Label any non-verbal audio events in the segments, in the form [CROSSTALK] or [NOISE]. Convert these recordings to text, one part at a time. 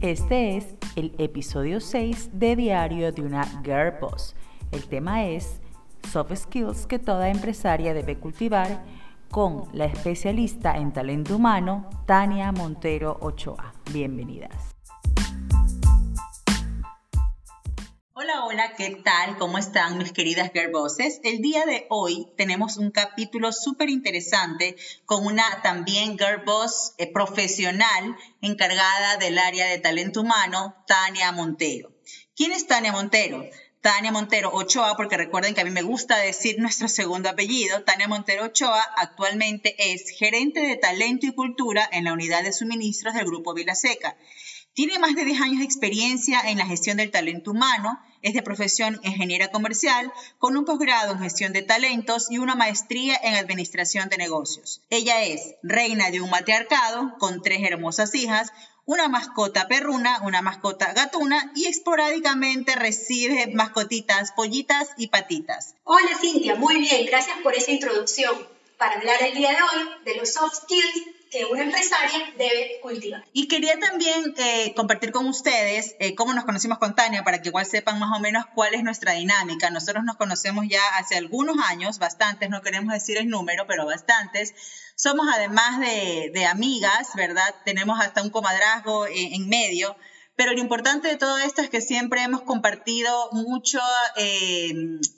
Este es el episodio 6 de Diario de una Girl Boss. El tema es Soft Skills que toda empresaria debe cultivar con la especialista en talento humano, Tania Montero Ochoa. Bienvenidas. ¿Qué tal? ¿Cómo están mis queridas girl bosses? El día de hoy tenemos un capítulo súper interesante con una también girl boss eh, profesional encargada del área de talento humano, Tania Montero. ¿Quién es Tania Montero? Tania Montero Ochoa, porque recuerden que a mí me gusta decir nuestro segundo apellido. Tania Montero Ochoa actualmente es gerente de talento y cultura en la unidad de suministros del Grupo Vilaseca. Tiene más de 10 años de experiencia en la gestión del talento humano, es de profesión ingeniera comercial, con un posgrado en gestión de talentos y una maestría en administración de negocios. Ella es reina de un matriarcado con tres hermosas hijas, una mascota perruna, una mascota gatuna y esporádicamente recibe mascotitas, pollitas y patitas. Hola Cintia, muy bien, gracias por esa introducción para hablar el día de hoy de los soft skills que una empresaria debe cultivar. Y quería también eh, compartir con ustedes eh, cómo nos conocimos con Tania, para que igual sepan más o menos cuál es nuestra dinámica. Nosotros nos conocemos ya hace algunos años, bastantes, no queremos decir el número, pero bastantes. Somos además de, amigas, ¿verdad? Tenemos hasta un comadrazgo en medio. Pero lo importante de todo esto es que siempre hemos compartido mucho, eh,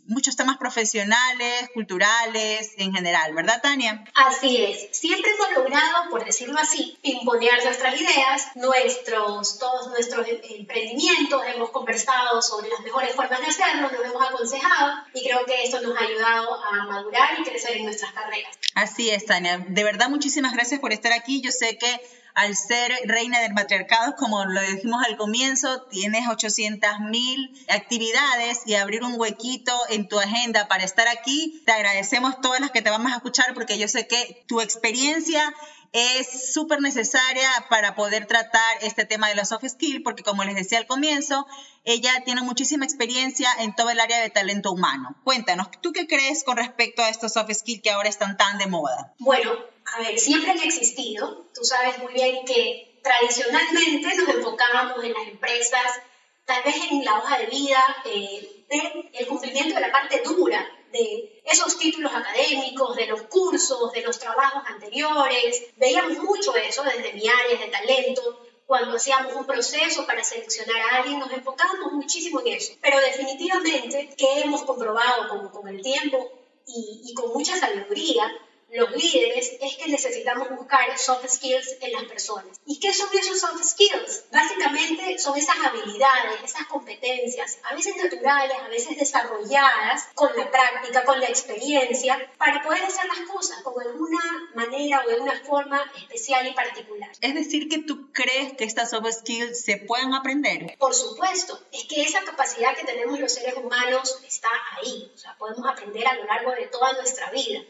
muchos temas profesionales, culturales, en general, ¿verdad, Tania? Así es. Siempre hemos logrado, por decirlo así, imponer nuestras ideas, nuestros, todos nuestros emprendimientos, hemos conversado sobre las mejores formas de hacerlo, nos hemos aconsejado y creo que eso nos ha ayudado a madurar y crecer en nuestras carreras. Así es, Tania. De verdad, muchísimas gracias por estar aquí. Yo sé que al ser reina del matriarcado, como lo dijimos al comienzo, tienes 800 mil actividades y abrir un huequito en tu agenda para estar aquí. Te agradecemos todas las que te vamos a escuchar porque yo sé que tu experiencia es súper necesaria para poder tratar este tema de los soft skills, porque como les decía al comienzo, ella tiene muchísima experiencia en todo el área de talento humano. Cuéntanos, ¿tú qué crees con respecto a estos soft skills que ahora están tan de moda? Bueno, a ver, siempre han existido. Tú sabes muy bien que tradicionalmente nos enfocábamos en las empresas, tal vez en la hoja de vida, eh, el cumplimiento de la parte dura de esos títulos académicos, de los cursos, de los trabajos anteriores. Veíamos mucho eso desde mi área de talento. Cuando hacíamos un proceso para seleccionar a alguien, nos enfocábamos muchísimo en eso. Pero definitivamente, que hemos comprobado con, con el tiempo y, y con mucha sabiduría, los líderes es que necesitamos buscar soft skills en las personas. ¿Y qué son esos soft skills? Básicamente son esas habilidades, esas competencias, a veces naturales, a veces desarrolladas con la práctica, con la experiencia, para poder hacer las cosas con alguna manera o de una forma especial y particular. Es decir, que tú crees que estas soft skills se pueden aprender. Por supuesto, es que esa capacidad que tenemos los seres humanos está ahí, o sea, podemos aprender a lo largo de toda nuestra vida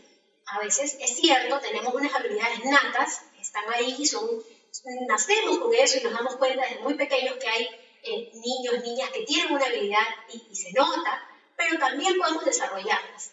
a veces es cierto, tenemos unas habilidades natas, están ahí, son, nacemos con eso y nos damos cuenta desde muy pequeños que hay eh, niños, niñas que tienen una habilidad y, y se nota, pero también podemos desarrollarlas.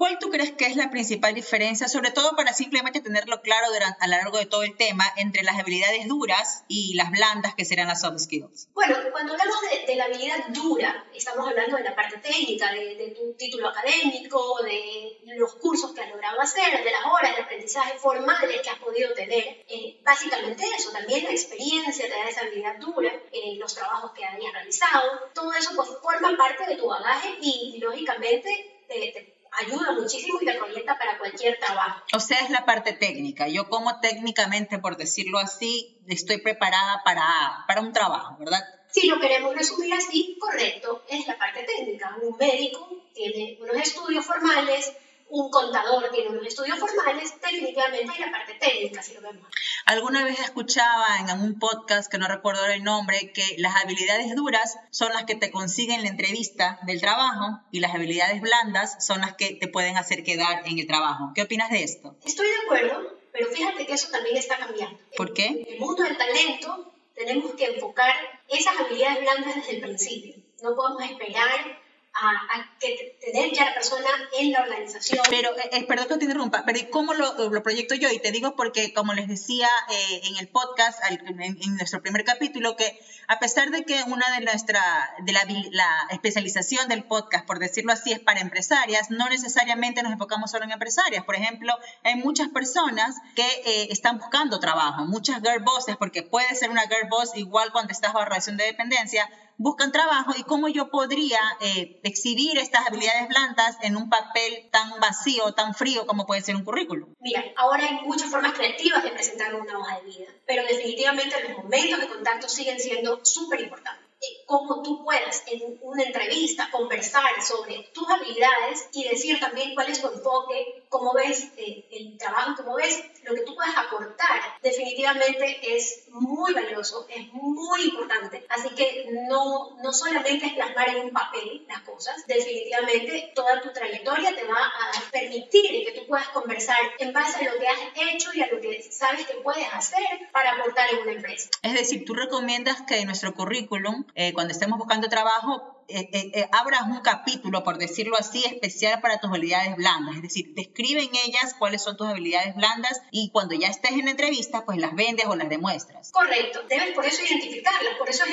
¿Cuál tú crees que es la principal diferencia, sobre todo para simplemente tenerlo claro durante, a lo largo de todo el tema, entre las habilidades duras y las blandas que serán las soft skills? Bueno, cuando hablamos de, la habilidad dura, estamos hablando de la parte técnica, de, tu título académico, de los cursos que logrado hacer, de las horas de aprendizaje formales que has podido tener. Eh, básicamente eso, también la experiencia te da esa habilidad dura, eh, los trabajos que hayas realizado, todo eso pues forma parte de tu bagaje y, lógicamente te ayuda muchísimo y te proyecta para cualquier trabajo. O sea, es la parte técnica. Yo como técnicamente, por decirlo así, estoy preparada para, para un trabajo, ¿verdad? Si lo queremos resumir así, correcto, es la parte técnica. Un médico tiene unos estudios formales, un contador tiene unos estudios formales, técnicamente hay la parte técnica, si lo vemos. Alguna vez escuchaba en un podcast, que no recuerdo el nombre, que las habilidades duras son las que te consiguen la entrevista del trabajo y las habilidades blandas son las que te pueden hacer quedar en el trabajo. ¿Qué opinas de esto? Estoy de acuerdo, pero fíjate que eso también está cambiando. ¿Por qué? En el mundo del talento tenemos que enfocar esas habilidades blandas desde el principio. No podemos esperar a, que tener ya la persona en la organización. Pero, eh, eh, perdón que te interrumpa, pero ¿cómo lo, lo, proyecto yo? Y te digo porque, como les decía eh, en el podcast, en, nuestro primer capítulo, que a pesar de que una de nuestra, de la, la, especialización del podcast, por decirlo así, es para empresarias, no necesariamente nos enfocamos solo en empresarias. Por ejemplo, hay muchas personas que están buscando trabajo, muchas girl bosses, porque puede ser una girl boss igual cuando estás bajo relación de dependencia, buscan trabajo y cómo yo podría eh, exhibir estas habilidades blandas en un papel tan vacío, tan frío como puede ser un currículum. Mira, ahora hay muchas formas creativas de presentar una hoja de vida, pero definitivamente los momentos de contacto siguen siendo súper importantes cómo tú puedas en una entrevista conversar sobre tus habilidades y decir también cuál es tu enfoque, cómo ves eh, el trabajo, cómo ves lo que tú puedes aportar, definitivamente es muy valioso, es muy importante. Así que no, no solamente es plasmar en un papel las cosas, definitivamente toda tu trayectoria te va a permitir que tú puedas conversar en base a lo que has hecho y a lo que sabes que puedes hacer para aportar en una empresa. Es decir, tú recomiendas que nuestro currículum eh, cuando estemos buscando trabajo, eh, eh, eh, abras un capítulo, por decirlo así, especial para tus habilidades blandas. Es decir, describe en ellas cuáles son tus habilidades blandas y cuando ya estés en la entrevista, pues las vendes o las demuestras. Correcto. Debes por eso identificarlas. Por eso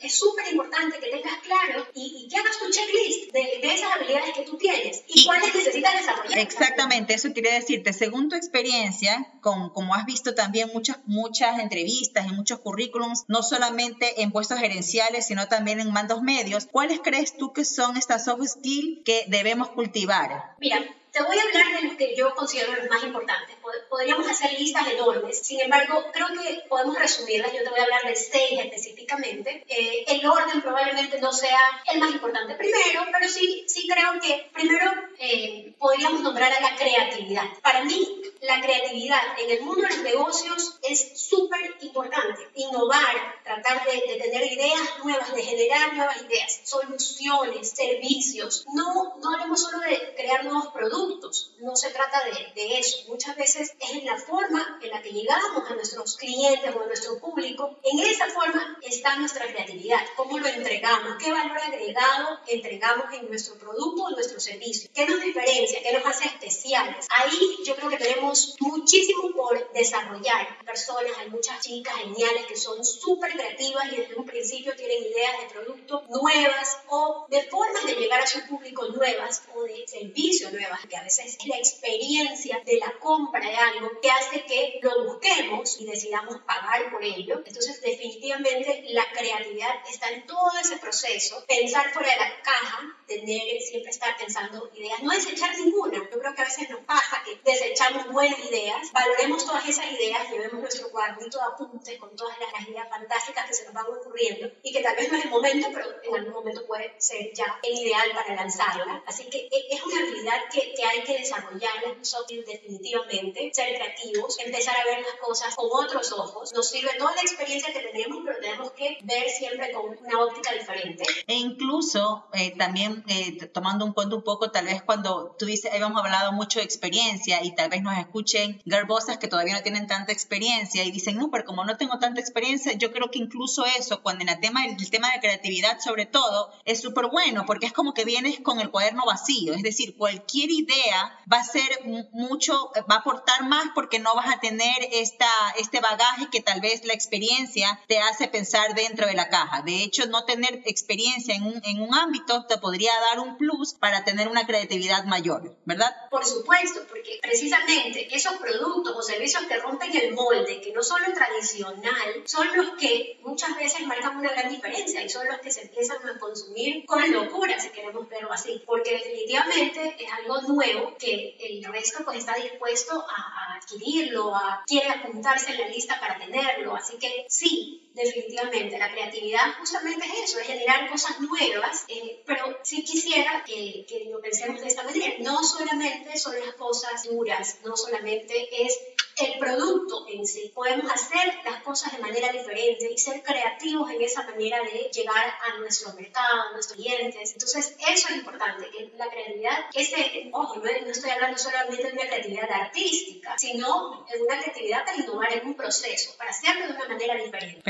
es súper importante que tengas claro y, que hagas tu checklist de, esas habilidades que tú tienes y, cuáles necesitas desarrollar. Exactamente. Eso quiere decirte, según tu experiencia, con, como has visto también muchas, muchas entrevistas y muchos currículums, no solamente en puestos gerenciales, sino también en mandos medios, ¿cuáles crees tú que son estas soft skills que debemos cultivar? Mira, te voy a hablar de los que yo considero los más importantes. Podríamos hacer listas enormes, sin embargo, creo que podemos resumirlas. Yo te voy a hablar de seis específicamente. Eh, el orden probablemente no sea el más importante primero, pero sí, sí creo que primero eh, podríamos nombrar a la creatividad. Para mí, la creatividad en el mundo de los negocios es súper importante. Innovar, tratar de, tener ideas nuevas, de generar nuevas ideas, soluciones, servicios. No, no hablemos solo de crear nuevos productos, no se trata de, de eso. Muchas veces es en la forma en la que llegamos a nuestros clientes o a nuestro público. En esa forma está nuestra creatividad. ¿Cómo lo entregamos? ¿Qué valor agregado entregamos en nuestro producto o nuestro servicio? ¿Qué nos diferencia? ¿Qué nos hace especiales? Ahí yo creo que tenemos muchísimo por desarrollar. Personas, hay muchas chicas geniales que son súper creativas y desde un principio tienen ideas de productos nuevas o de formas de llegar a su público nuevas o de servicios nuevas, que a veces es la experiencia de la compra de algo que hace que lo busquemos y decidamos pagar por ello. Entonces, definitivamente la creatividad está en todo ese proceso. Pensar fuera de la caja, tener, siempre estar pensando ideas, no desechar ninguna. Yo creo que a veces nos pasa que desechamos buenas ideas, valoremos todas esas ideas, llevemos nuestro cuadrito de apuntes con todas las ideas fantásticas que se nos van ocurriendo y que tal vez no es el momento, pero en algún momento puede ser ya el ideal para lanzarla. Así que e, es una habilidad que, que hay que desarrollar nosotros definitivamente, ser creativos, empezar a ver las cosas con otros ojos. Nos sirve toda la experiencia que tenemos, pero tenemos que ver siempre con una óptica diferente. E incluso eh, también eh, tomando un cuento un poco, tal vez cuando tú dices, hemos hablado mucho de experiencia y tal vez nos escuchen garbosas que todavía no tienen tanta experiencia y dicen, no, pero como no tengo tanta experiencia, yo creo que incluso eso, cuando en el tema, el tema de creatividad sobre todo, es súper bueno porque es como que vienes con el cuaderno vacío, es decir, cualquier idea va a ser mucho, va a aportar más porque no vas a tener esta, este bagaje que tal vez la experiencia te hace pensar dentro de la caja. De hecho, no tener experiencia en un, en un ámbito te podría dar un plus para tener una creatividad mayor, ¿verdad? Por supuesto, porque precisamente esos productos o servicios que rompen el molde, que no son lo tradicional, son los que muchas veces marcan una gran diferencia y son los que se empiezan a consumir con locura, si queremos verlo así, porque definitivamente es algo nuevo que el resto pues está dispuesto a, adquirirlo, a, quiere apuntarse en la lista para tenerlo, así que sí, definitivamente la creatividad justamente es eso, es generar cosas nuevas, eh, pero sí quisiera que, que lo pensemos de esta manera, no solamente son las cosas duras, no solamente es el producto en sí. Podemos hacer las cosas de manera diferente y ser creativos en esa manera de llegar a nuestro mercado, a nuestros clientes. Entonces, eso es importante, que la creatividad, ese, ojo, no, estoy hablando solamente de una creatividad artística, sino en una creatividad para innovar en un proceso, para hacerlo de una manera diferente.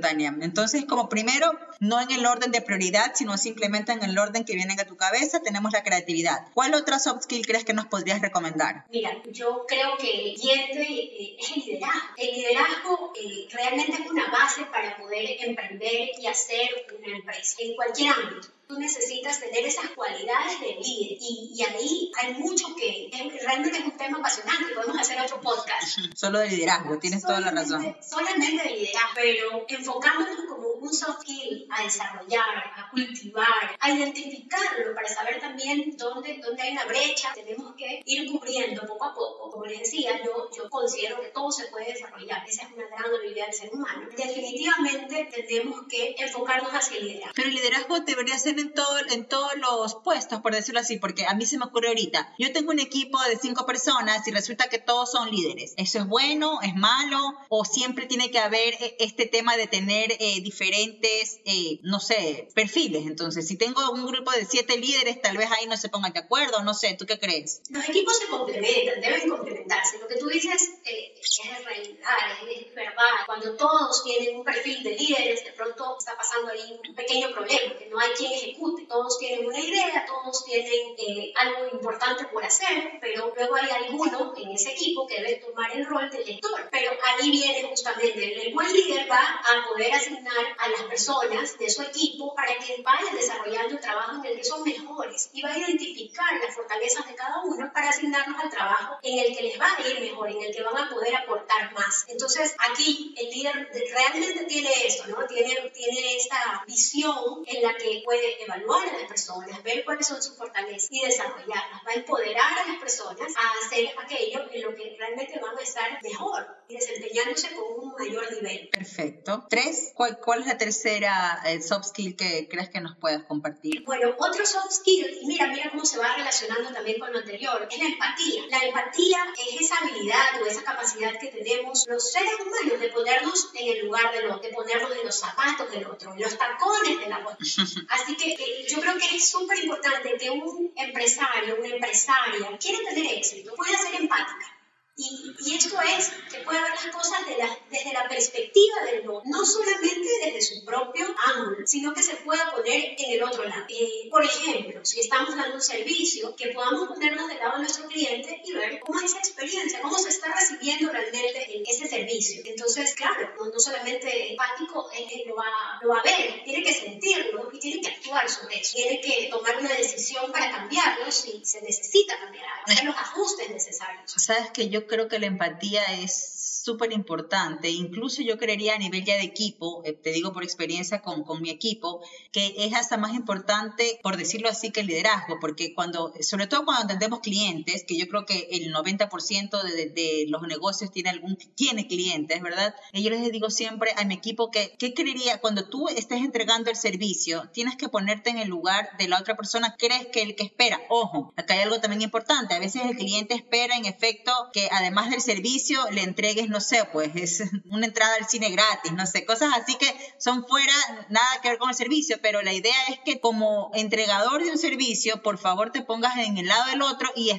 Tania. Entonces, como primero, no en el orden de prioridad, sino simplemente en el orden que viene a tu cabeza, tenemos la creatividad. ¿Cuál otra soft skill crees que nos podrías recomendar? Mira, yo creo que siguiente eh, es el liderazgo. El liderazgo eh, realmente es una base para poder emprender y hacer una empresa en cualquier ámbito tú necesitas tener esas cualidades de líder. Y, y ahí hay mucho que, realmente es un tema apasionante, podemos hacer otro podcast. [LAUGHS] Solo de liderazgo, tienes toda la razón. Solamente de liderazgo, pero enfocándonos como un soft skill a desarrollar, a cultivar, a identificarlo para saber también dónde, dónde hay una brecha, tenemos que ir cubriendo poco a poco. Como les decía, yo, yo considero que todo se puede desarrollar, esa es una gran habilidad del ser humano. Definitivamente tenemos que enfocarnos hacia el liderazgo. Pero el liderazgo debería ser en, todo, en todos los puestos, por decirlo así, porque a mí se me ocurre ahorita, yo tengo un equipo de cinco personas y resulta que todos son líderes. ¿Eso es bueno? ¿Es malo? ¿O siempre tiene que haber eh, este tema de tener eh, diferentes, eh, no sé, perfiles? Entonces, si tengo un grupo de siete líderes, tal vez ahí no se pongan de acuerdo, no sé, ¿tú qué crees? Los equipos se complementan, deben complementarse. Lo que tú dices es realidad, es verdad. Cuando todos tienen un perfil de líderes, de pronto está pasando ahí un pequeño problema, que no hay quien Todos tienen una idea, todos tienen eh, algo importante por hacer, pero luego hay alguno en ese equipo que debe tomar el rol de lector. Pero ahí viene justamente, el buen líder va a poder asignar a las personas de su equipo para que vayan desarrollando el trabajo en el que son mejores y va a identificar las fortalezas de cada uno para asignarnos al trabajo en el que les va a ir mejor, en el que van a poder aportar más. Entonces, aquí el líder realmente tiene eso, ¿no? Tiene, tiene esta visión en la que puede evaluar a las personas, ver cuáles son sus fortalezas y desarrollarlas. Va a empoderar a las personas a hacer aquello en lo que realmente van a estar mejor y desempeñándose con un mayor nivel. Perfecto. Tres, ¿cuál, cuál es la tercera eh, soft skill que crees que nos puedas compartir? Bueno, otro soft skill, y mira, mira cómo se va relacionando también con lo anterior, es la empatía. La empatía es esa habilidad o esa capacidad que tenemos los seres humanos de ponernos en el lugar del otro, de ponernos en los zapatos del otro, en los tacones de la otra. [LAUGHS] Así que yo creo que es súper importante que un empresario, una empresaria, quiere tener éxito, pueda ser empática y, y, esto es que puede ver las cosas de la, desde la perspectiva del otro, no solamente desde su propio ángulo, sino que se pueda poner en el otro lado. Eh, por ejemplo, si estamos dando un servicio, que podamos ponernos del lado de nuestro cliente y ver cómo es esa experiencia, cómo se está recibiendo realmente ese servicio. Entonces, claro, no, solamente empático eh, lo, va, lo va a ver, tiene que sentirlo y tiene que actuar sobre eso. Tiene que tomar una decisión para cambiarlo si se necesita cambiar hacer los ajustes necesarios. Sabes que yo creo que la empatía es súper importante. Incluso yo creería a nivel ya de equipo, eh, te digo por experiencia con, con, mi equipo, que es hasta más importante, por decirlo así, que el liderazgo, porque cuando, sobre todo cuando atendemos clientes, que yo creo que el 90% de, de, los negocios tiene algún, tiene clientes, ¿verdad? Y yo les digo siempre a mi equipo que, ¿qué creería? Cuando tú estés entregando el servicio, tienes que ponerte en el lugar de la otra persona, crees que el que espera, ojo, acá hay algo también importante, a veces el cliente espera en efecto que además del servicio le entregues, no sé, pues es [LAUGHS] una entrada al cine gratis, no sé, cosas así que son fuera, nada que ver con el servicio, pero la idea es que como entregador de un servicio, por favor te pongas en el lado del otro y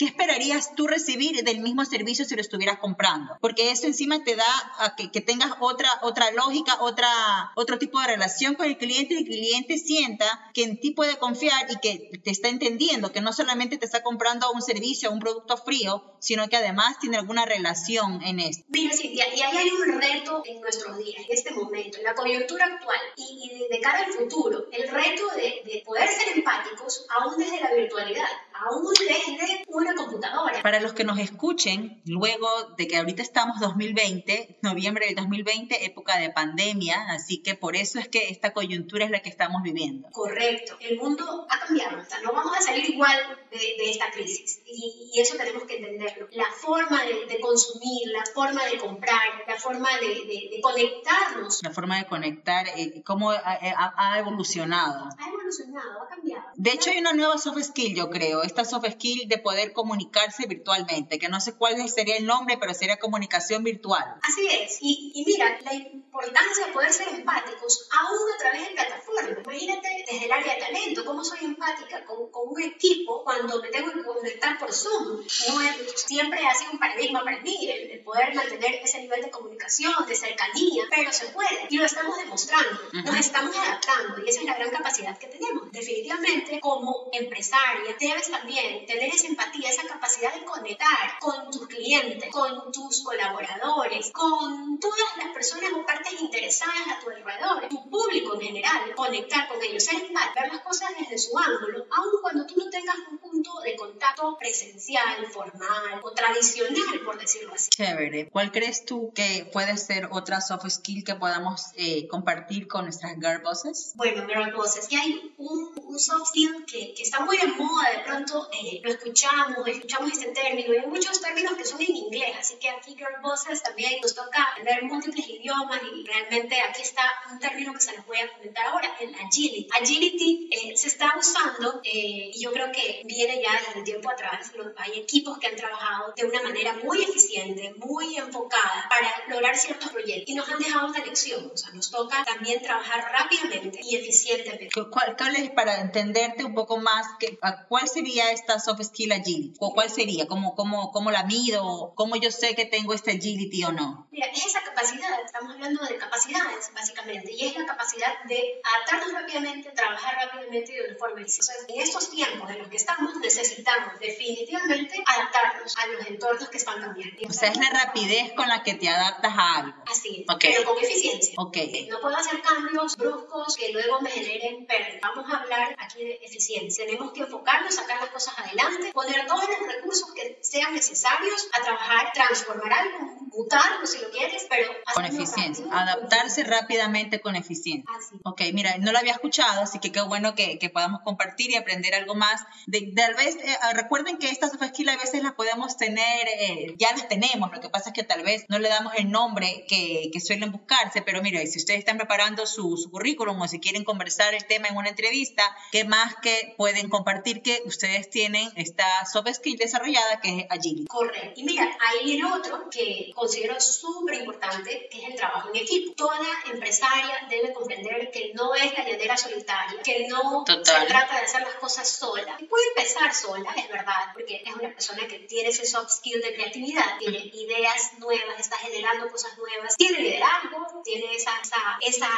¿Qué esperarías tú recibir del mismo servicio si lo estuvieras comprando? Porque eso encima te da que, que, tengas otra, otra lógica, otra, otro tipo de relación con el cliente y el cliente sienta que en ti puede confiar y que te está entendiendo, que no solamente te está comprando un servicio un producto frío, sino que además tiene alguna relación en esto. Mira, Cintia, y ahí hay un reto en nuestros días, en este momento, en la coyuntura actual y, y de cara al futuro, el reto de, de poder ser empáticos aún desde la virtualidad, aún desde una computadora. Para los que nos escuchen, luego de que ahorita estamos 2020, noviembre de 2020, época de pandemia, así que por eso es que esta coyuntura es la que estamos viviendo. Correcto, el mundo ha cambiado, no vamos a salir igual de, esta crisis y, eso tenemos que entenderlo. La forma de, consumir, la forma de comprar, la forma de, conectarnos. La forma de conectar, eh, cómo ha, evolucionado. Ha evolucionado, ha cambiado. De hecho, hay una nueva soft skill, yo creo, esta soft skill de poder comunicarse virtualmente, que no sé cuál sería el nombre, pero sería comunicación virtual. Así es, y, y mira, la importancia de poder ser empáticos aún a través de plataformas. Imagínate desde el área de talento, cómo soy empática con, con un equipo cuando me tengo que conectar por Zoom. No es, siempre ha sido un paradigma para mí el, poder mantener ese nivel de comunicación, de cercanía, pero se puede y lo estamos demostrando, nos estamos adaptando y esa es la gran capacidad que tenemos. Definitivamente, como empresaria, debes también tener esa empatía, esa capacidad de conectar con tus clientes, con tus colaboradores, con todas las personas o partes interesadas a tu alrededor, tu público en general, conectar con ellos, ser empático, ver las cosas desde su ángulo, aun cuando tú no tengas un punto de contacto presencial, formal o tradicional, por decirlo así. Chévere. ¿Cuál crees tú que puede ser otra soft skill que podamos eh, compartir con nuestras girl bosses? Bueno, girl bosses, que hay un, un soft skill que, que, está muy de moda, de pronto eh, lo escuchamos, escuchamos este término, hay muchos términos que son en inglés, así que aquí girl bosses también nos toca aprender múltiples idiomas y realmente aquí está un término que se les voy a comentar ahora, el agility. Agility eh, se está usando y yo creo que viene ya desde tiempo atrás, hay equipos que han trabajado de una manera muy eficiente, muy enfocada para lograr ciertos proyectos y nos han dejado una lección, o sea, nos toca también trabajar rápidamente y eficientemente. ¿Cuál, cuál es, para entenderte un poco más, que, cuál sería esta soft skill agility? ¿O cuál sería? ¿Cómo, cómo, ¿Cómo la mido? ¿Cómo yo sé que tengo este agility o no? Mira, es esa capacidad, estamos hablando de capacidades básicamente, y es la capacidad de adaptarnos rápidamente, trabajar rápidamente de una forma eficiente. en estos tiempos en los que estamos necesitamos definitivamente adaptarnos a los entornos que están cambiando. O sea, es la rapidez con la que te adaptas a algo. Así es, pero con eficiencia. Okay. No puedo hacer cambios bruscos que luego me generen pérdida. Vamos a hablar aquí de eficiencia. Tenemos que enfocarnos, sacar las cosas adelante, poner todos los recursos que sean necesarios a trabajar, transformar algo, mutarlo si lo quieres, pero con eficiencia. Adaptarse rápidamente con eficiencia. Así. Ok, mira, no lo había escuchado, así que qué bueno que, que podamos compartir y aprender algo más. De, tal vez, eh, recuerden que estas soft skills a veces las podemos tener, eh, ya las tenemos, lo que pasa es que tal vez no le damos el nombre que, que suelen buscarse, pero mira, si ustedes están preparando su, su, currículum o si quieren conversar el tema en una entrevista, ¿qué más que pueden compartir que ustedes tienen esta soft skill desarrollada que es Agility? Correcto. Y mira, ahí viene otro que considero súper importante, que es el trabajo en equipo. Toda empresaria debe comprender que no es la llanera solitaria, que no se trata de hacer las cosas sola. Puede empezar sola, es verdad, porque es una persona que tiene ese soft skill de creatividad, tiene ideas nuevas, está generando cosas nuevas, tiene liderazgo, tiene esa, esa, esa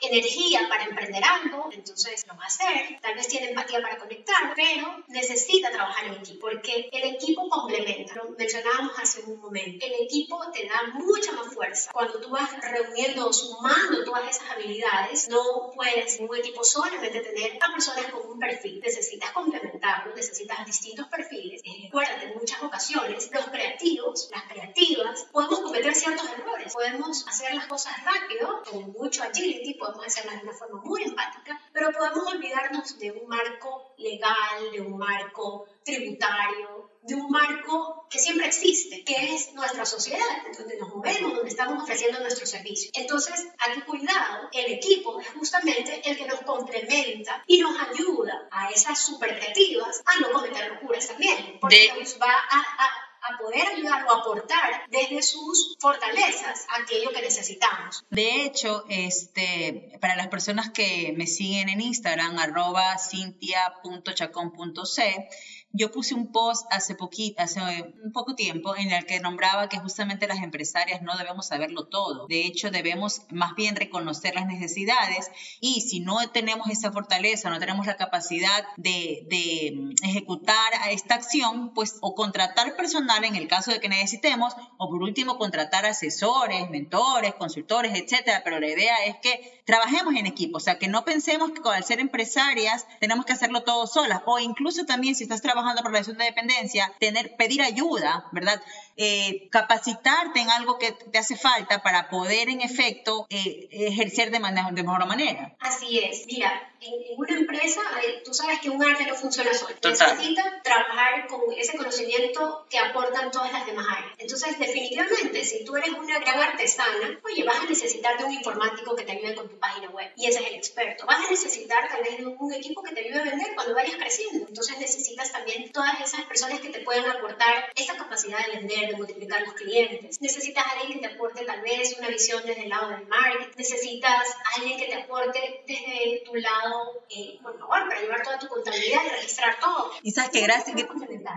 energía para emprender algo, entonces lo va a hacer, tal vez tiene empatía para conectar, pero necesita trabajar en equipo, porque el equipo complementa, lo mencionábamos hace un momento, el equipo te da mucha más fuerza. Cuando tú vas reuniendo, sumando todas esas habilidades, no puedes en un equipo solamente tener a personas con un perfil, necesitas complementarlo, necesitas distintos perfiles. Recuerda, en muchas ocasiones, los creativos, las creativas, podemos cometer ciertos errores, podemos hacer las cosas rápido, con mucho agility, podemos hacerlas de una forma muy empática, pero podemos olvidarnos de un marco legal, de un marco tributario, de un marco que siempre existe, que es nuestra sociedad, donde nos movemos, donde estamos ofreciendo nuestros servicios. Entonces, aquí cuidado, el equipo es justamente el que nos complementa y nos ayuda a esas super creativas a no cometer locuras también, porque nos va a, a a poder ayudar o aportar desde sus fortalezas aquello que necesitamos. De hecho, este, para las personas que me siguen en Instagram, arroba cintia.chacón.c, yo puse un post hace, poquito, hace un poco tiempo en el que nombraba que justamente las empresarias no debemos saberlo todo. De hecho, debemos más bien reconocer las necesidades y si no tenemos esa fortaleza, no tenemos la capacidad de, de ejecutar esta acción, pues o contratar personal en el caso de que necesitemos, o por último contratar asesores, mentores, consultores, etcétera. Pero la idea es que trabajemos en equipo, o sea, que no pensemos que al ser empresarias tenemos que hacerlo todo solas, o incluso también si estás trabajando por relación de dependencia, tener, pedir ayuda, ¿verdad? Eh, capacitarte en algo que te hace falta para poder en efecto eh, ejercer de, manera, de mejor manera. Así es. Mira, en, una empresa, tú sabes que un arte no funciona solo. Necesita trabajar con ese conocimiento que aportan todas las demás áreas. Entonces, definitivamente, si tú eres una gran artesana, oye, vas a necesitar de un informático que te ayude con tu página web. Y ese es el experto. Vas a necesitar tal vez un equipo que te ayude a vender cuando vayas creciendo. Entonces necesitas también todas esas personas que te puedan aportar esa capacidad de vender, de multiplicar los clientes. Necesitas a alguien que te aporte tal vez una visión desde el lado del marketing. Necesitas a alguien que te aporte desde tu lado, eh, por favor, para llevar toda tu contabilidad y registrar todo. Y sabes que gracias,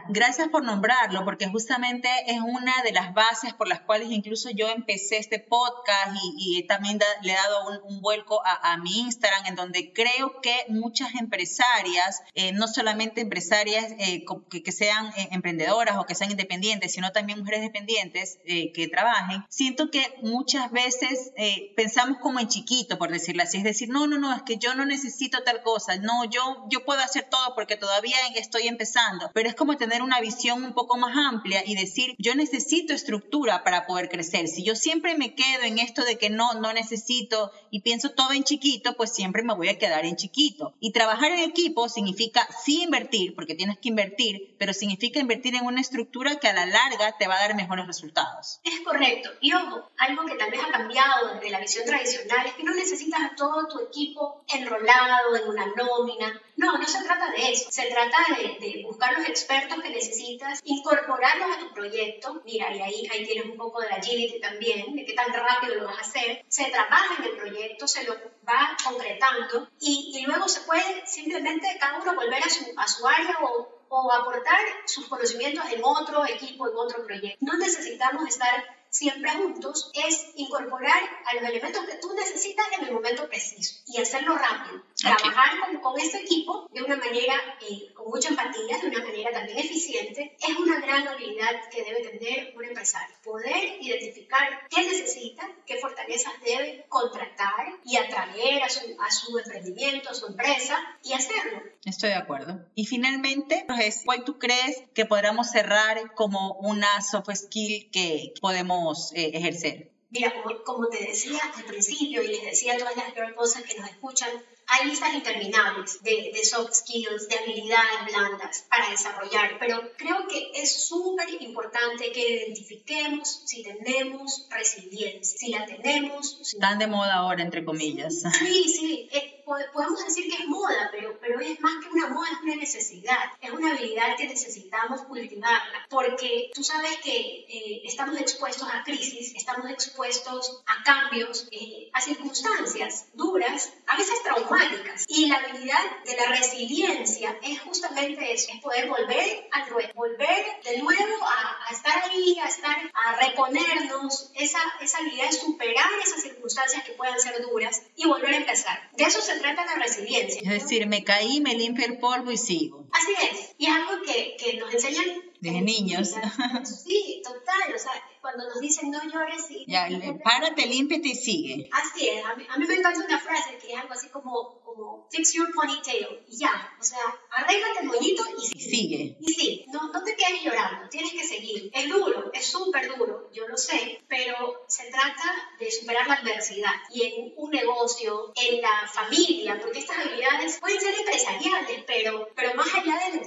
gracias por nombrarlo, porque justamente es una de las bases por las cuales incluso yo empecé este podcast y, también le he dado un, vuelco a, mi Instagram, en donde creo que muchas empresarias, eh, no solamente empresarias eh, que, sean eh, emprendedoras o que sean independientes, sino también mujeres dependientes que trabajen, siento que muchas veces pensamos como en chiquito, por decirlo así, es decir, no, no, no, es que yo no necesito tal cosa, no, yo, yo puedo hacer todo porque todavía estoy empezando, pero es como tener una visión un poco más amplia y decir, yo necesito estructura para poder crecer. Si yo siempre me quedo en esto de que no, no necesito y pienso todo en chiquito, pues siempre me voy a quedar en chiquito. Y trabajar en equipo significa sí invertir, porque tienes que invertir, pero significa invertir en una estructura que a la larga te va a dar mejores resultados. Es correcto. Y ojo, algo que tal vez ha cambiado desde la visión tradicional es que no necesitas a todo tu equipo enrolado en una nómina. No, no se trata de eso. Se trata de, buscar los expertos que necesitas, incorporarlos a tu proyecto. Mira, y ahí, ahí tienes un poco de agility también, de qué tan rápido lo vas a hacer. Se trabaja en el proyecto, se lo va concretando y, y luego se puede simplemente cada uno volver a su, a su área o, o aportar sus conocimientos en otro equipo, en otro proyecto. No necesitamos estar siempre juntos es incorporar a los elementos que tú necesitas en el momento preciso y hacerlo rápido. Trabajar con, con, este equipo de una manera eh, con mucha empatía, de una manera también eficiente, es una gran habilidad que debe tener un empresario. Poder identificar qué necesita, qué fortalezas debe contratar y atraer a su, a su emprendimiento, a su empresa y hacerlo. Estoy de acuerdo. Y finalmente, ¿cuál tú crees que podamos cerrar como una soft skill que podemos eh, ejercer? Mira, como, te decía al principio y les decía a todas las cosas que nos escuchan, hay listas interminables de, de, soft skills, de habilidades blandas para desarrollar, pero creo que es súper importante que identifiquemos si tenemos resiliencia, si la tenemos. Si... Están de moda ahora, entre comillas. Sí, sí, podemos decir que es moda, pero, pero es más que una moda, es una necesidad, es una habilidad que necesitamos cultivarla, porque tú sabes que eh, estamos expuestos a crisis, estamos expuestos a cambios, eh, a circunstancias duras, a veces traumáticas, y la habilidad de la resiliencia es justamente eso, es poder volver ruedo, volver de nuevo a, a, estar ahí, a estar, a reponernos, esa, esa habilidad de superar esas circunstancias que puedan ser duras y volver a empezar. De eso se trata la resiliencia. Es decir, me caí, me limpio el polvo y sigo. Así es. Y es algo que, que nos enseñan desde niños. [LAUGHS] Sí, total, o sea, cuando nos dicen no llores y... Ya, párate, límpiate y sigue. Así es, a mí, a mí, me encanta una frase que es algo así como, como fix your ponytail y ya, o sea, arréglate el moñito y, sigue. Y sí, no, no te quedes llorando, tienes que seguir. Es duro, es súper duro, yo lo sé, pero se trata de superar la adversidad y en un negocio, en la familia, porque estas habilidades pueden ser empresariales, pero, pero más allá de la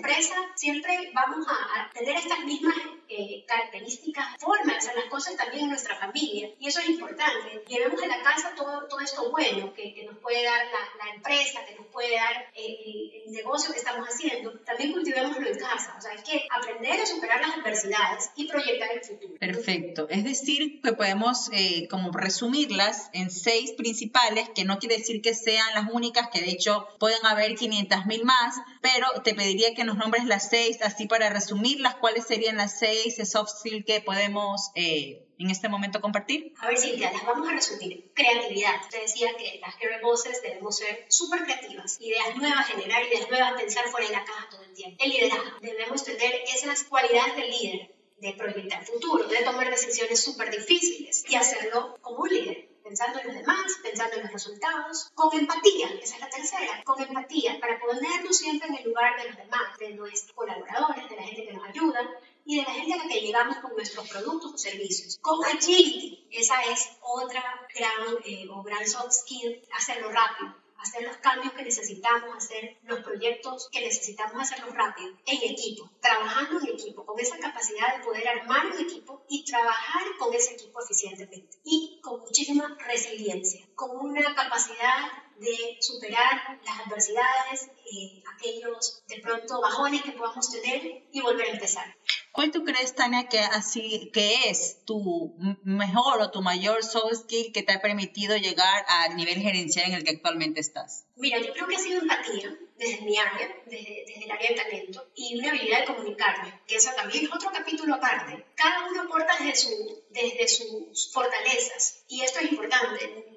siempre vamos a, a tener estas mismas eh, características, formas de hacer las cosas también en nuestra familia. Y eso es importante. Llevemos a la casa todo, todo esto bueno que, que nos puede dar la, la, empresa, que nos puede dar el, el, negocio que estamos haciendo. También cultivémoslo en casa. O sea, hay que aprender a superar las adversidades y proyectar el futuro. Perfecto. Es decir, que podemos eh, como resumirlas en seis principales, que no quiere decir que sean las únicas, que de hecho pueden haber 500 mil más, pero te pediría que nos nombres las seis así para resumirlas, cuáles serían las seis soft que podemos eh, en este momento compartir? A ver, Cintia, las vamos a resumir. Creatividad. Te decía que las Hair Bosses debemos ser súper creativas. Ideas nuevas, generar ideas nuevas, pensar fuera de la caja todo el tiempo. El liderazgo. Debemos tener esas cualidades del líder, de proyectar futuro, de tomar decisiones súper difíciles y hacerlo como un líder pensando en los demás, pensando en los resultados, con empatía, esa es la tercera, con empatía, para ponernos siempre en el lugar de los demás, de nuestros colaboradores, de la gente que nos ayuda, y de la gente a la que llegamos con nuestros productos o servicios. Con agility, esa es otra gran eh, o gran soft skill, hacerlo rápido hacer los cambios que necesitamos, hacer los proyectos que necesitamos hacerlos rápido, en equipo, trabajando en equipo, con esa capacidad de poder armar un equipo y trabajar con ese equipo eficientemente y con muchísima resiliencia, con una capacidad de superar las adversidades, eh, aquellos de pronto bajones que podamos tener y volver a empezar. ¿Cuál tú crees, Tania, que, así, que es tu mejor o tu mayor soft skill que te ha permitido llegar al nivel gerencial en el que actualmente estás? Mira, yo creo que ha sido empatía desde mi área, desde, desde, el área de talento, y una habilidad de comunicarme, que eso también es otro capítulo aparte. Cada uno aporta desde, su, desde sus fortalezas, y esto es importante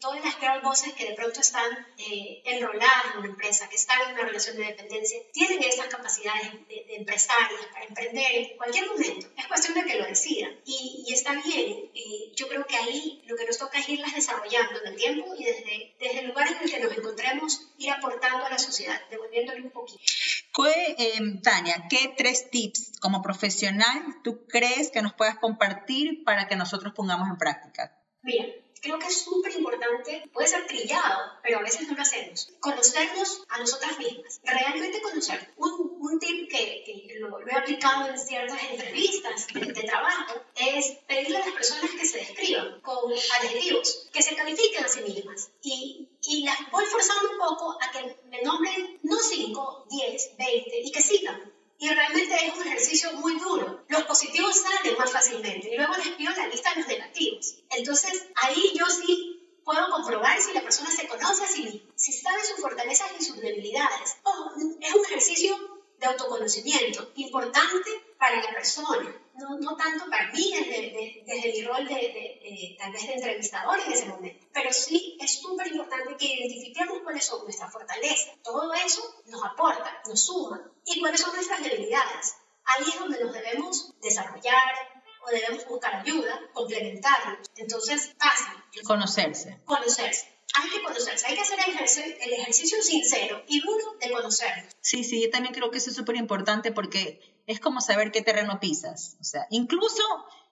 todas las girl bosses que de pronto están eh, enroladas en una empresa, que están en una relación de dependencia, tienen esas capacidades de, empresarias para emprender en cualquier momento. Es cuestión de que lo decidan. Y, está bien. yo creo que ahí lo que nos toca es irlas desarrollando en el tiempo y desde, desde el lugar en el que nos encontremos, ir aportando a la sociedad, devolviéndole un poquito. Eh, Tania, ¿qué tres tips como profesional tú crees que nos puedas compartir para que nosotros pongamos en práctica? Mira, creo que es súper importante, puede ser trillado, pero a veces no lo hacemos, conocernos a nosotras mismas, realmente conocer. Un, un tip que, que lo, he aplicado en ciertas entrevistas de, trabajo es pedirle a las personas que se describan con adjetivos, que se califiquen a sí mismas. Y, y las voy forzando un poco a que me nombren no 5, 10, 20 y que sigan y realmente es un ejercicio muy duro. Los positivos salen más fácilmente y luego les pido la lista de los negativos. Entonces ahí yo sí puedo comprobar si la persona se conoce a sí misma, si sabe sus fortalezas y sus debilidades. Ojo, es un ejercicio de autoconocimiento importante para la persona, no, no tanto para mí desde, desde mi rol de, de, tal vez de entrevistador en ese momento, pero sí es súper importante que identifiquemos cuáles son nuestras fortalezas. Todo eso nos aporta, nos suma. ¿Y cuáles son nuestras debilidades? Ahí es donde nos debemos desarrollar o debemos buscar ayuda, complementarnos. Entonces, fácil. Conocerse. Conocerse hay que conocerse, hay que hacer el ejercicio, el ejercicio sincero y duro de conocernos. Sí, sí, yo también creo que eso es súper importante porque es como saber qué terreno pisas. O sea, incluso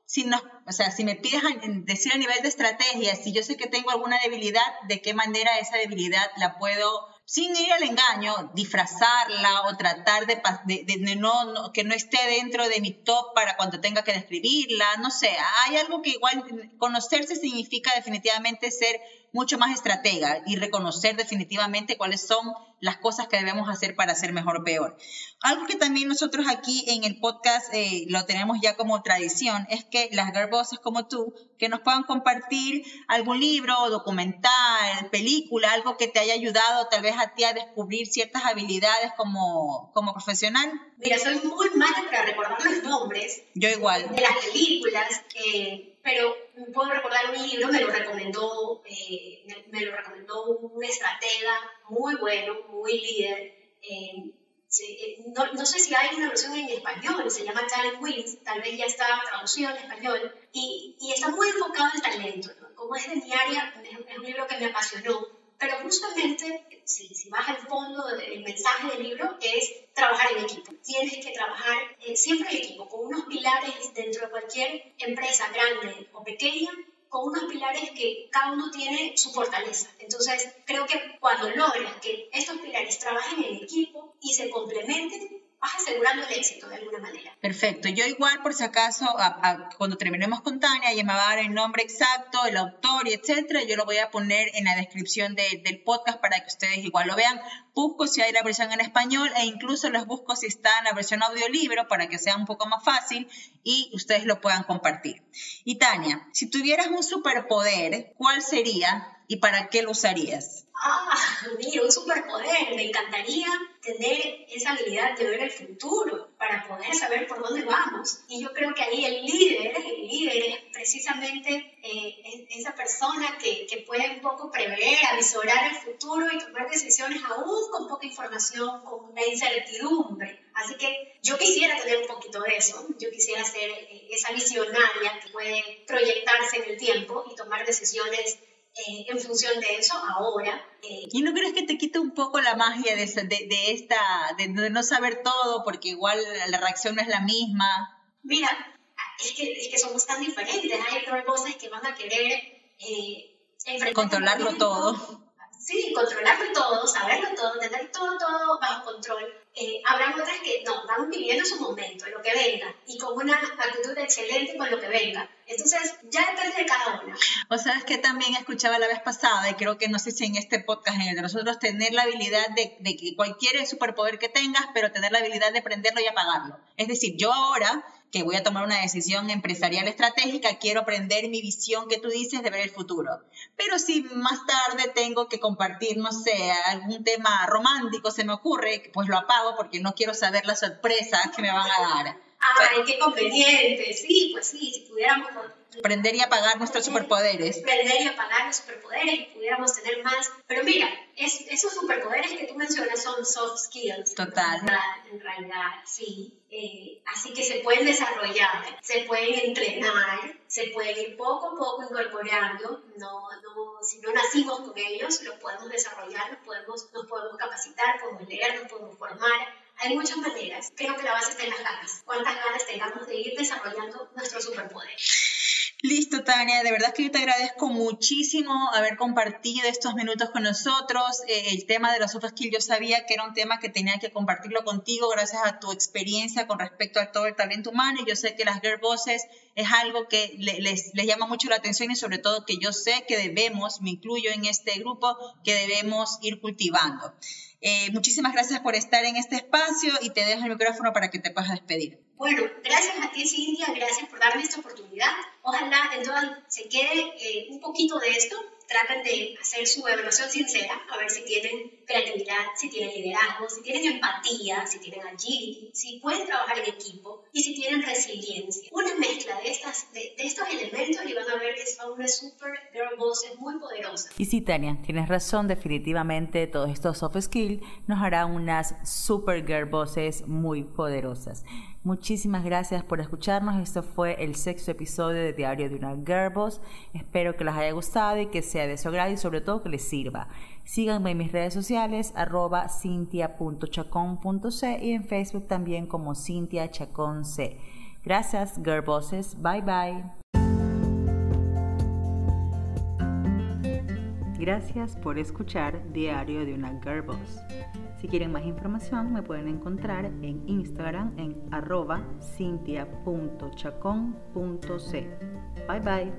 si, no, o sea, si me pides decir a nivel de estrategia, si yo sé que tengo alguna debilidad, de qué manera esa debilidad la puedo, sin ir al engaño, disfrazarla o tratar de, de, no, que no esté dentro de mi top para cuando tenga que describirla, no sé, hay algo que igual conocerse significa definitivamente ser mucho más estratega y reconocer definitivamente cuáles son las cosas que debemos hacer para ser mejor o peor. Algo que también nosotros aquí en el podcast eh, lo tenemos ya como tradición es que las girl como tú, que nos puedan compartir algún libro, documental, película, algo que te haya ayudado tal vez a ti a descubrir ciertas habilidades como, como profesional. Mira, soy muy mala para recordar los nombres. Yo igual. De las películas. Eh, pero puedo recordar un libro, me lo recomendó, eh, me, lo recomendó un estratega muy bueno, muy líder. Eh, eh, no, no, sé si hay una versión en español, se llama Talent Wins, tal vez ya está traducido en español, y, y está muy enfocado en talento. Como es de mi área, es un libro que me apasionó pero justamente, si, si vas al fondo del mensaje del libro, es trabajar en equipo. Tienes que trabajar eh, siempre en equipo, con unos pilares dentro de cualquier empresa grande o pequeña, con unos pilares que cada uno tiene su fortaleza. Entonces, creo que cuando logras que estos pilares trabajen en equipo y se complementen, asegurando el éxito de alguna manera. Perfecto. Yo igual, por si acaso, cuando terminemos con Tania, ella me va a dar el nombre exacto, el autor y etcétera. Yo lo voy a poner en la descripción del podcast para que ustedes igual lo vean. Busco si hay la versión en español e incluso los busco si está en la versión audiolibro para que sea un poco más fácil y ustedes lo puedan compartir. Y Tania, si tuvieras un superpoder, ¿cuál sería y para qué lo usarías? ah, mira, un superpoder, me encantaría tener esa habilidad de ver el futuro para poder saber por dónde vamos. Y yo creo que ahí el líder, el líder es precisamente eh, esa persona que, que, puede un poco prever, avisorar el futuro y tomar decisiones aún con poca información, con una incertidumbre. Así que yo quisiera tener un poquito de eso, yo quisiera ser eh, esa visionaria que puede proyectarse en el tiempo y tomar decisiones eh, en función de eso ahora. Eh, ¿Y no crees que te quita un poco la magia de, de, esta, de, no saber todo, porque igual la reacción no es la misma? Mira, es que, es que somos tan diferentes. Hay otras voces que van a querer eh, controlarlo todo. Sí, controlarlo todo, saberlo todo, tener todo, todo bajo control. Eh, habrán otras que no, van viviendo su momento, lo que venga, y con una actitud excelente con lo que venga. Entonces, ya depende de cada una. O sabes que también escuchaba la vez pasada, y creo que no sé si en este podcast, en el de nosotros, tener la habilidad de, de cualquier superpoder que tengas, pero tener la habilidad de prenderlo y apagarlo. Es decir, yo ahora que voy a tomar una decisión empresarial estratégica, quiero aprender mi visión que tú dices de ver el futuro. Pero si más tarde tengo que compartir, no sé, algún tema romántico se me ocurre, pues lo apago porque no quiero saber las sorpresas que me van a dar. Ay, qué conveniente. Sí, pues sí, si pudiéramos Prender y apagar nuestros superpoderes. Prender y apagar los superpoderes y pudiéramos tener más. Pero mira, esos superpoderes que tú mencionas son soft skills. Total. En realidad, sí. Eh, así que se pueden desarrollar, se pueden entrenar, se pueden ir poco a poco incorporando. No, no, si no nacimos con ellos, los podemos desarrollar, nos podemos, nos podemos capacitar, podemos leer, nos podemos formar hay muchas maneras. Creo que la base está en las ganas. ¿Cuántas ganas tengamos de ir desarrollando nuestro superpoder? Listo, Tania. De verdad que yo te agradezco muchísimo haber compartido estos minutos con nosotros. Eh, el tema de los soft skills, yo sabía que era un tema que tenía que compartirlo contigo gracias a tu experiencia con respecto a todo el talento humano. Y yo sé que las Girl Bosses es algo que les, llama mucho la atención y sobre todo que yo sé que debemos, me incluyo en este grupo, que debemos ir cultivando. Eh, muchísimas gracias por estar en este espacio y te dejo el micrófono para que te puedas despedir. Bueno, gracias a ti, Cintia, gracias por darme esta oportunidad. Ojalá entonces se quede eh, un poquito de esto traten de hacer su evaluación sincera, a ver si tienen creatividad, si tienen liderazgo, si tienen empatía, si tienen agility, si pueden trabajar en equipo y si tienen resiliencia. Una mezcla de, estos elementos y van a ver que son una super girl boss muy poderosa. Y sí, Tania, tienes razón, definitivamente todos estos soft skills nos harán unas super girl bosses muy poderosas. Muchísimas gracias por escucharnos. Esto fue el sexto episodio de Diario de una Girl Boss. Espero que les haya gustado y que sea de su agrado y sobre todo que les sirva. Síganme en mis redes sociales arroba cintia.chacón.c y en Facebook también como Cintia Chacón C. Gracias, Girl Bosses. Bye bye. Gracias por escuchar Diario de una Girl Boss. Si quieren más información, me pueden encontrar en Instagram en arroba cintia.chacón.c. Bye bye.